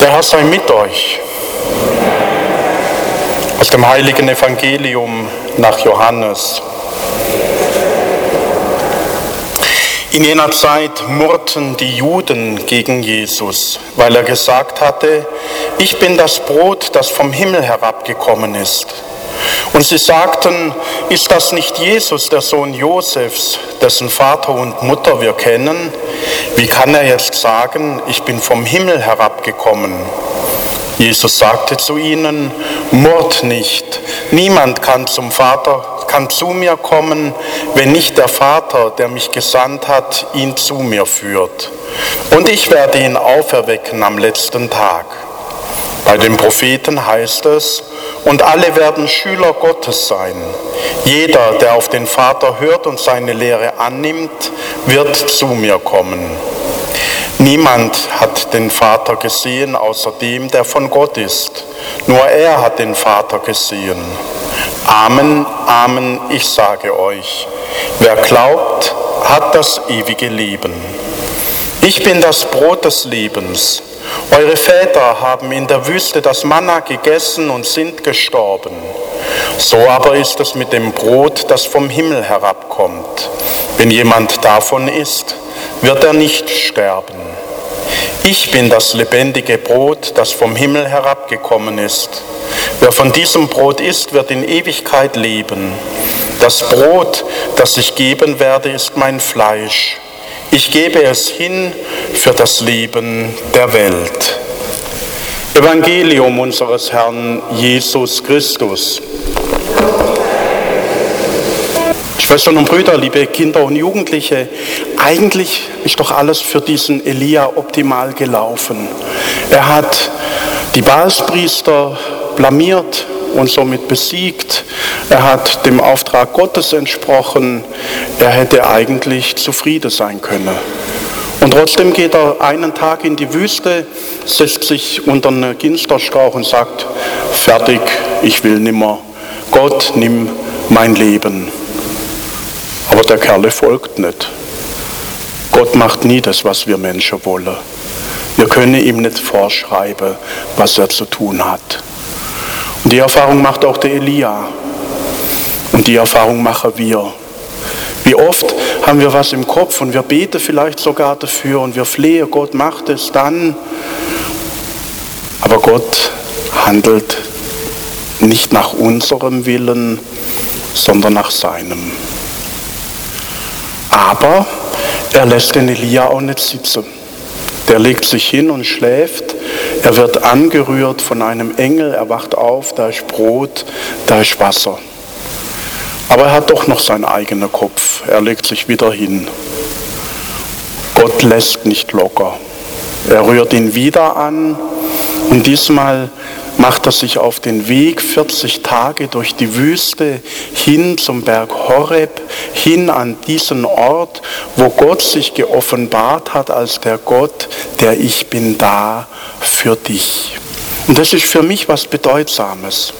Der Herr sei mit euch. Aus dem heiligen Evangelium nach Johannes. In jener Zeit murrten die Juden gegen Jesus, weil er gesagt hatte, ich bin das Brot, das vom Himmel herabgekommen ist. Und sie sagten, ist das nicht Jesus, der Sohn Josefs, dessen Vater und Mutter wir kennen? Wie kann er jetzt sagen, ich bin vom Himmel herabgekommen? Jesus sagte zu ihnen, murrt nicht, niemand kann zum Vater, kann zu mir kommen, wenn nicht der Vater, der mich gesandt hat, ihn zu mir führt. Und ich werde ihn auferwecken am letzten Tag. Bei den Propheten heißt es, und alle werden Schüler Gottes sein. Jeder, der auf den Vater hört und seine Lehre annimmt, wird zu mir kommen. Niemand hat den Vater gesehen außer dem, der von Gott ist. Nur er hat den Vater gesehen. Amen, Amen, ich sage euch, wer glaubt, hat das ewige Leben. Ich bin das Brot des Lebens. Eure Väter haben in der Wüste das Manna gegessen und sind gestorben. So aber ist es mit dem Brot, das vom Himmel herabkommt. Wenn jemand davon isst, wird er nicht sterben. Ich bin das lebendige Brot, das vom Himmel herabgekommen ist. Wer von diesem Brot isst, wird in Ewigkeit leben. Das Brot, das ich geben werde, ist mein Fleisch ich gebe es hin für das Leben der Welt. Evangelium unseres Herrn Jesus Christus. Schwestern und Brüder, liebe Kinder und Jugendliche, eigentlich ist doch alles für diesen Elia optimal gelaufen. Er hat die Baalspriester blamiert, und somit besiegt. Er hat dem Auftrag Gottes entsprochen. Er hätte eigentlich zufrieden sein können. Und trotzdem geht er einen Tag in die Wüste, setzt sich unter einen Ginsterstrauch und sagt, fertig, ich will nimmer. Gott, nimm mein Leben. Aber der Kerle folgt nicht. Gott macht nie das, was wir Menschen wollen. Wir können ihm nicht vorschreiben, was er zu tun hat. Und die Erfahrung macht auch der Elia. Und die Erfahrung machen wir. Wie oft haben wir was im Kopf und wir beten vielleicht sogar dafür und wir flehen, Gott macht es dann. Aber Gott handelt nicht nach unserem Willen, sondern nach seinem. Aber er lässt den Elia auch nicht sitzen. Der legt sich hin und schläft er wird angerührt von einem Engel, er wacht auf, da ist Brot, da ist Wasser. Aber er hat doch noch seinen eigenen Kopf. Er legt sich wieder hin. Gott lässt nicht locker. Er rührt ihn wieder an und diesmal macht er sich auf den Weg 40 Tage durch die Wüste hin zum Berg Horeb, hin an diesen Ort, wo Gott sich geoffenbart hat als der Gott, der ich bin da für dich. Und das ist für mich was Bedeutsames.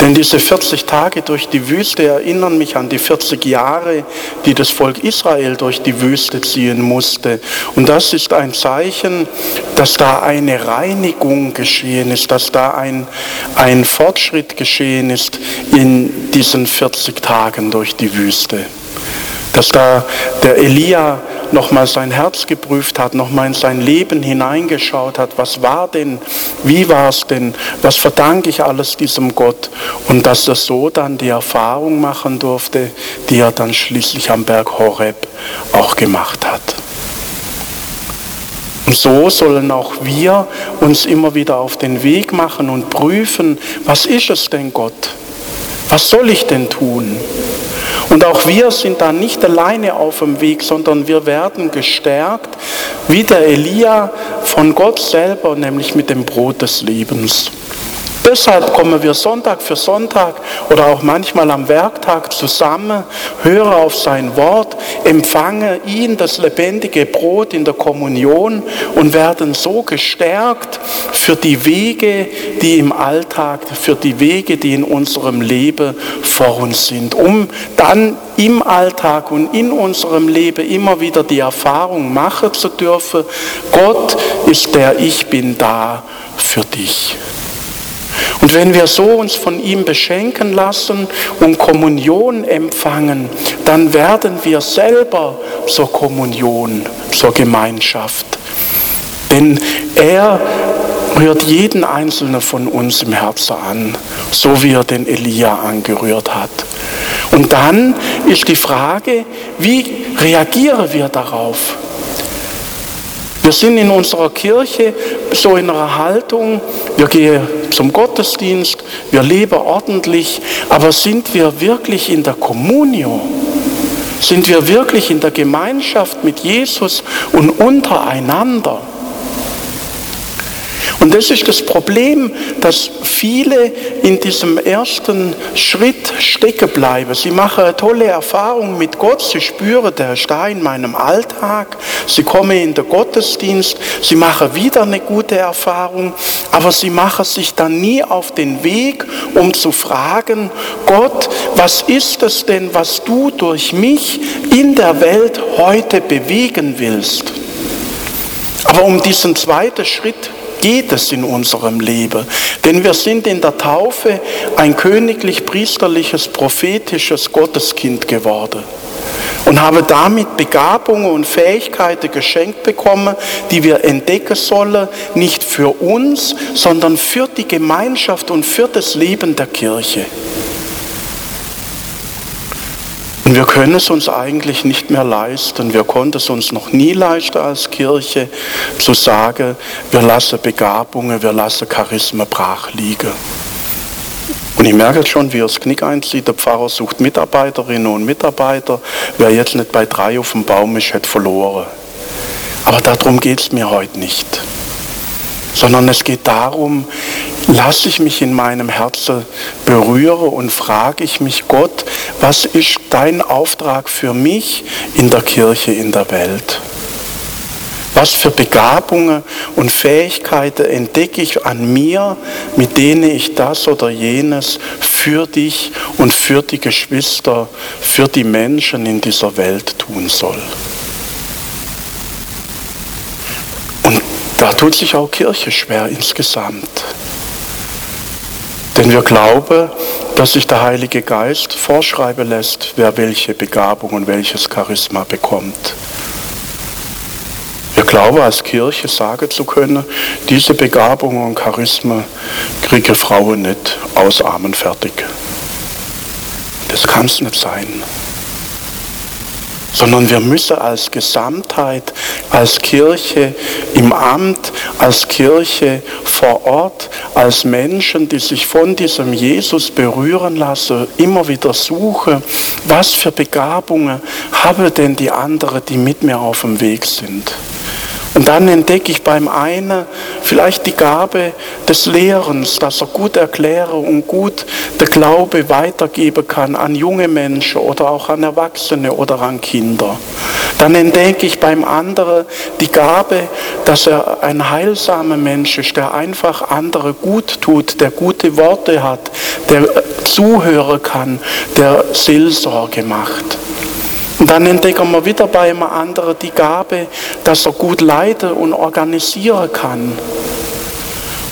Denn diese 40 Tage durch die Wüste erinnern mich an die 40 Jahre, die das Volk Israel durch die Wüste ziehen musste. Und das ist ein Zeichen, dass da eine Reinigung geschehen ist, dass da ein, ein Fortschritt geschehen ist in diesen 40 Tagen durch die Wüste. Dass da der Elia nochmal sein Herz geprüft hat, nochmal in sein Leben hineingeschaut hat, was war denn, wie war es denn, was verdanke ich alles diesem Gott und dass er so dann die Erfahrung machen durfte, die er dann schließlich am Berg Horeb auch gemacht hat. Und so sollen auch wir uns immer wieder auf den Weg machen und prüfen, was ist es denn Gott? Was soll ich denn tun? Und auch wir sind da nicht alleine auf dem Weg, sondern wir werden gestärkt, wie der Elia von Gott selber, nämlich mit dem Brot des Lebens. Deshalb kommen wir Sonntag für Sonntag oder auch manchmal am Werktag zusammen, hören auf sein Wort, empfangen ihn, das lebendige Brot in der Kommunion und werden so gestärkt für die Wege, die im Alltag, für die Wege, die in unserem Leben vor uns sind, um dann im Alltag und in unserem Leben immer wieder die Erfahrung machen zu dürfen, Gott ist der Ich bin da für dich. Und wenn wir so uns von ihm beschenken lassen und Kommunion empfangen, dann werden wir selber zur Kommunion, zur Gemeinschaft. Denn er rührt jeden einzelnen von uns im Herzen an, so wie er den Elia angerührt hat. Und dann ist die Frage, wie reagieren wir darauf? Wir sind in unserer Kirche so in einer Haltung, wir gehen zum Gottesdienst, wir leben ordentlich, aber sind wir wirklich in der Kommunio? Sind wir wirklich in der Gemeinschaft mit Jesus und untereinander? Und das ist das Problem, dass viele in diesem ersten Schritt stecken bleiben. Sie machen eine tolle Erfahrung mit Gott, sie spüren, der ist da in meinem Alltag, sie kommen in den Gottesdienst, sie machen wieder eine gute Erfahrung, aber sie machen sich dann nie auf den Weg, um zu fragen, Gott, was ist es denn, was du durch mich in der Welt heute bewegen willst? Aber um diesen zweiten Schritt geht es in unserem Leben. Denn wir sind in der Taufe ein königlich-priesterliches, prophetisches Gotteskind geworden und haben damit Begabungen und Fähigkeiten geschenkt bekommen, die wir entdecken sollen, nicht für uns, sondern für die Gemeinschaft und für das Leben der Kirche. Und wir können es uns eigentlich nicht mehr leisten. Wir konnten es uns noch nie leisten als Kirche zu sagen, wir lassen Begabungen, wir lassen Charisma brach liegen. Und ich merke schon, wie er das Knick einzieht. Der Pfarrer sucht Mitarbeiterinnen und Mitarbeiter. Wer jetzt nicht bei drei auf dem Baum ist, hat verloren. Aber darum geht es mir heute nicht sondern es geht darum, lasse ich mich in meinem Herzen berühren und frage ich mich, Gott, was ist dein Auftrag für mich in der Kirche, in der Welt? Was für Begabungen und Fähigkeiten entdecke ich an mir, mit denen ich das oder jenes für dich und für die Geschwister, für die Menschen in dieser Welt tun soll? Da tut sich auch Kirche schwer insgesamt. Denn wir glauben, dass sich der Heilige Geist vorschreiben lässt, wer welche Begabung und welches Charisma bekommt. Wir glauben als Kirche sagen zu können, diese Begabung und Charisma kriegen Frauen nicht aus Armen fertig. Das kann es nicht sein sondern wir müssen als Gesamtheit, als Kirche im Amt, als Kirche vor Ort, als Menschen, die sich von diesem Jesus berühren lassen, immer wieder suchen, was für Begabungen haben denn die anderen, die mit mir auf dem Weg sind. Und dann entdecke ich beim einen vielleicht die Gabe des Lehrens, dass er gut erkläre und gut der Glaube weitergeben kann an junge Menschen oder auch an Erwachsene oder an Kinder. Dann entdecke ich beim anderen die Gabe, dass er ein heilsamer Mensch ist, der einfach andere gut tut, der gute Worte hat, der zuhören kann, der Seelsorge macht. Und dann entdecken wir wieder bei einem anderen die Gabe, dass er gut leiten und organisieren kann.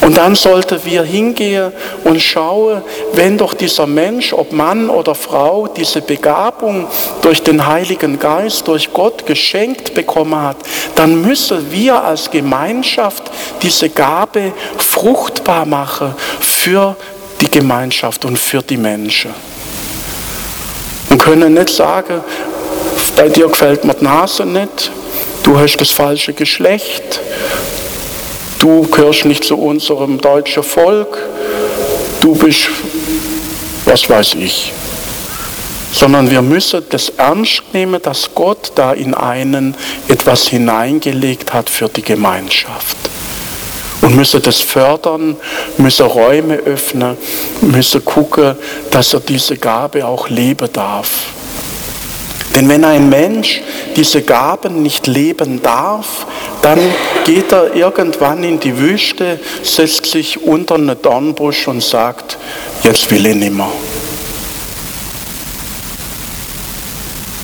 Und dann sollten wir hingehen und schauen, wenn doch dieser Mensch, ob Mann oder Frau, diese Begabung durch den Heiligen Geist, durch Gott geschenkt bekommen hat, dann müssen wir als Gemeinschaft diese Gabe fruchtbar machen für die Gemeinschaft und für die Menschen. Und können nicht sagen, bei dir gefällt mir die Nase nicht, du hast das falsche Geschlecht, du gehörst nicht zu unserem deutschen Volk, du bist, was weiß ich. Sondern wir müssen das ernst nehmen, dass Gott da in einen etwas hineingelegt hat für die Gemeinschaft. und müssen das fördern, müssen Räume öffnen, müssen gucken, dass er diese Gabe auch leben darf. Denn wenn ein Mensch diese Gaben nicht leben darf, dann geht er irgendwann in die Wüste, setzt sich unter einen Dornbusch und sagt, jetzt will ich nimmer.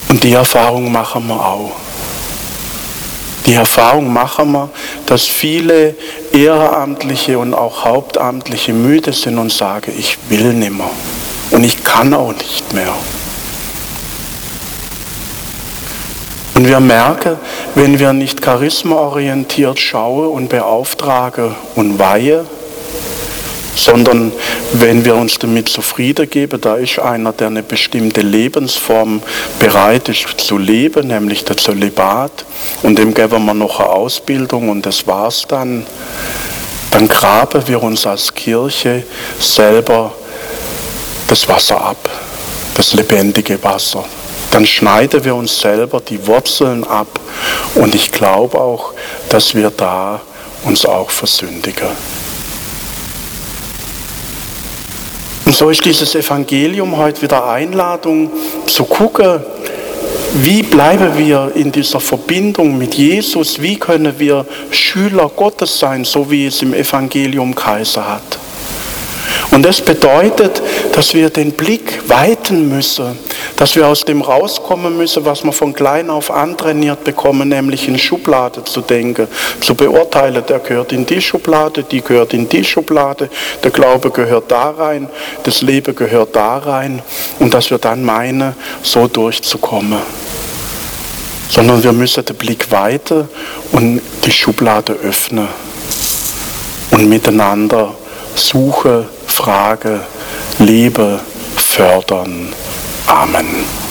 Und die Erfahrung machen wir auch. Die Erfahrung machen wir, dass viele Ehrenamtliche und auch Hauptamtliche müde sind und sagen, ich will nimmer und ich kann auch nicht mehr. Und wir merken, wenn wir nicht charismaorientiert schauen und beauftragen und weihen, sondern wenn wir uns damit zufrieden geben, da ist einer, der eine bestimmte Lebensform bereit ist zu leben, nämlich der Zölibat, und dem geben wir noch eine Ausbildung und das war's dann, dann graben wir uns als Kirche selber das Wasser ab, das lebendige Wasser dann schneiden wir uns selber die Wurzeln ab. Und ich glaube auch, dass wir da uns auch versündigen. Und so ist dieses Evangelium heute wieder Einladung zu gucken, wie bleiben wir in dieser Verbindung mit Jesus? Wie können wir Schüler Gottes sein, so wie es im Evangelium Kaiser hat? Und das bedeutet, dass wir den Blick weiten müssen, dass wir aus dem rauskommen müssen, was wir von klein auf antrainiert bekommen, nämlich in Schublade zu denken, zu beurteilen, der gehört in die Schublade, die gehört in die Schublade, der Glaube gehört da rein, das Leben gehört da rein und dass wir dann meinen, so durchzukommen. Sondern wir müssen den Blick weiter und die Schublade öffnen und miteinander suchen, Frage, Liebe fördern. Amen.